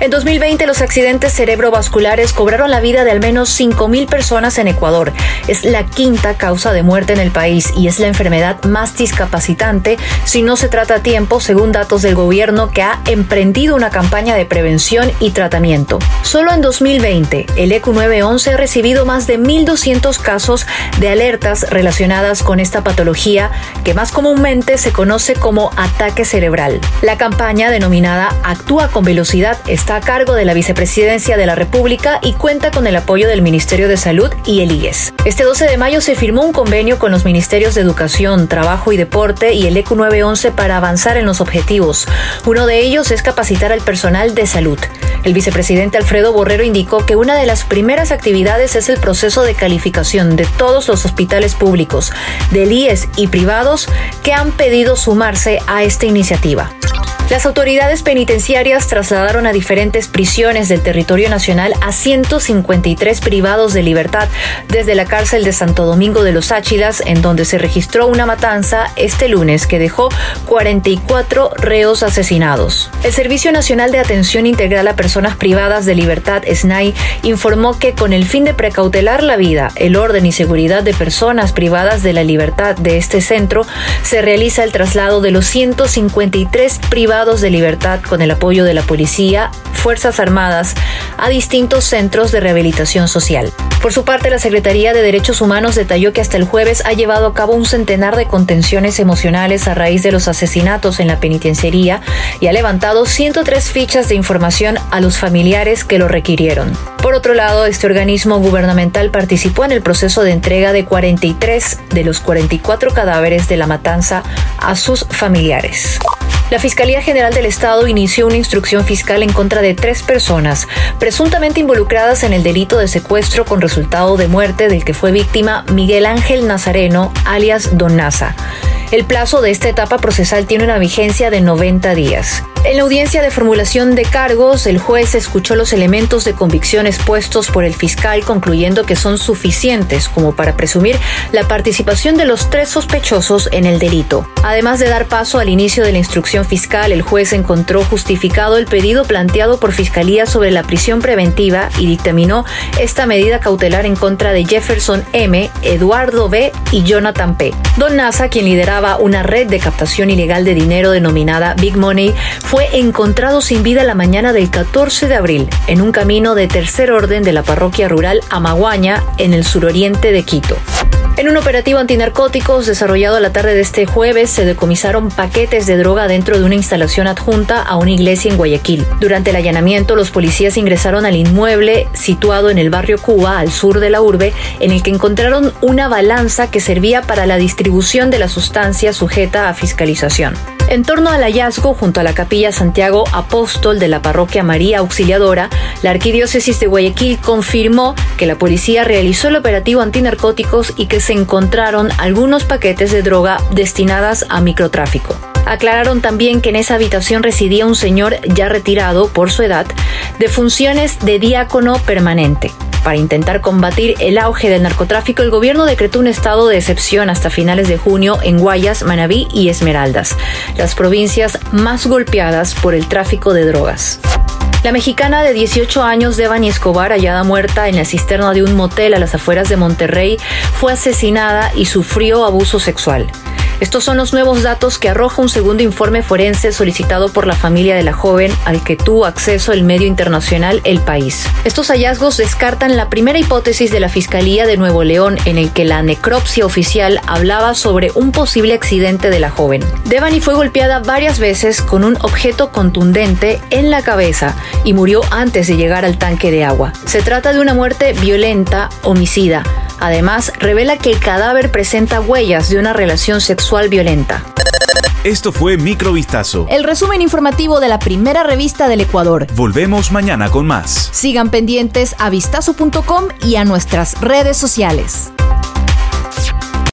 En 2020 los accidentes cerebrovasculares cobraron la vida de al menos 5.000 personas en Ecuador. Es la quinta causa de muerte en el país y es la enfermedad más discapacitante si no se trata a tiempo, según datos del gobierno que ha emprendido una campaña de prevención y tratamiento. Solo en 2020, el ECU 911 ha recibido más de 1.200 casos de alertas relacionadas con esta patología que más comúnmente se conoce como ataque cerebral. La campaña denominada Actúa con velocidad está a cargo de la Vicepresidencia de la República y cuenta con el apoyo del Ministerio de Salud y el IES. Este 12 de mayo se firmó un convenio con los Ministerios de Educación, Trabajo y Deporte y el ECU 911 para avanzar en los objetivos. Uno de ellos es capacitar al personal de salud. El vicepresidente Alfredo Borrero indicó que una de las primeras actividades es el proceso de calificación de todos los hospitales públicos, del IES y privados que han pedido sumarse a esta iniciativa. Las autoridades penitenciarias trasladaron a diferentes prisiones del territorio nacional a 153 privados de libertad desde la cárcel de Santo Domingo de los Áchilas, en donde se registró una matanza este lunes que dejó 44 reos asesinados. El Servicio Nacional de Atención Integral a Personas Privadas de Libertad, SNAI, informó que con el fin de precautelar la vida, el orden y seguridad de personas privadas de la libertad de este centro, se realiza el traslado de los 153 privados de libertad con el apoyo de la policía, Fuerzas Armadas, a distintos centros de rehabilitación social. Por su parte, la Secretaría de Derechos Humanos detalló que hasta el jueves ha llevado a cabo un centenar de contenciones emocionales a raíz de los asesinatos en la penitenciaría y ha levantado 103 fichas de información a los familiares que lo requirieron. Por otro lado, este organismo gubernamental participó en el proceso de entrega de 43 de los 44 cadáveres de la matanza a sus familiares. La Fiscalía General del Estado inició una instrucción fiscal en contra de tres personas presuntamente involucradas en el delito de secuestro con resultado de muerte del que fue víctima Miguel Ángel Nazareno, alias Don Naza. El plazo de esta etapa procesal tiene una vigencia de 90 días. En la audiencia de formulación de cargos, el juez escuchó los elementos de convicción expuestos por el fiscal, concluyendo que son suficientes como para presumir la participación de los tres sospechosos en el delito. Además de dar paso al inicio de la instrucción fiscal, el juez encontró justificado el pedido planteado por Fiscalía sobre la prisión preventiva y dictaminó esta medida cautelar en contra de Jefferson M., Eduardo B. y Jonathan P. Don Nasa, quien lideraba una red de captación ilegal de dinero denominada Big Money, fue encontrado sin vida la mañana del 14 de abril en un camino de tercer orden de la parroquia rural Amaguaña en el suroriente de Quito. En un operativo antinarcóticos desarrollado la tarde de este jueves se decomisaron paquetes de droga dentro de una instalación adjunta a una iglesia en Guayaquil. Durante el allanamiento, los policías ingresaron al inmueble situado en el barrio Cuba, al sur de la urbe, en el que encontraron una balanza que servía para la distribución de la sustancia sujeta a fiscalización. En torno al hallazgo, junto a la capilla Santiago Apóstol de la parroquia María Auxiliadora, la arquidiócesis de Guayaquil confirmó que la policía realizó el operativo antinarcóticos y que se encontraron algunos paquetes de droga destinadas a microtráfico. Aclararon también que en esa habitación residía un señor ya retirado por su edad de funciones de diácono permanente. Para intentar combatir el auge del narcotráfico, el gobierno decretó un estado de excepción hasta finales de junio en Guayas, Manabí y Esmeraldas, las provincias más golpeadas por el tráfico de drogas. La mexicana de 18 años, Devani Escobar, hallada muerta en la cisterna de un motel a las afueras de Monterrey, fue asesinada y sufrió abuso sexual. Estos son los nuevos datos que arroja un segundo informe forense solicitado por la familia de la joven al que tuvo acceso el medio internacional El País. Estos hallazgos descartan la primera hipótesis de la Fiscalía de Nuevo León en el que la necropsia oficial hablaba sobre un posible accidente de la joven. Devani fue golpeada varias veces con un objeto contundente en la cabeza y murió antes de llegar al tanque de agua. Se trata de una muerte violenta, homicida, Además, revela que el cadáver presenta huellas de una relación sexual violenta. Esto fue Microvistazo. El resumen informativo de la primera revista del Ecuador. Volvemos mañana con más. Sigan pendientes a vistazo.com y a nuestras redes sociales.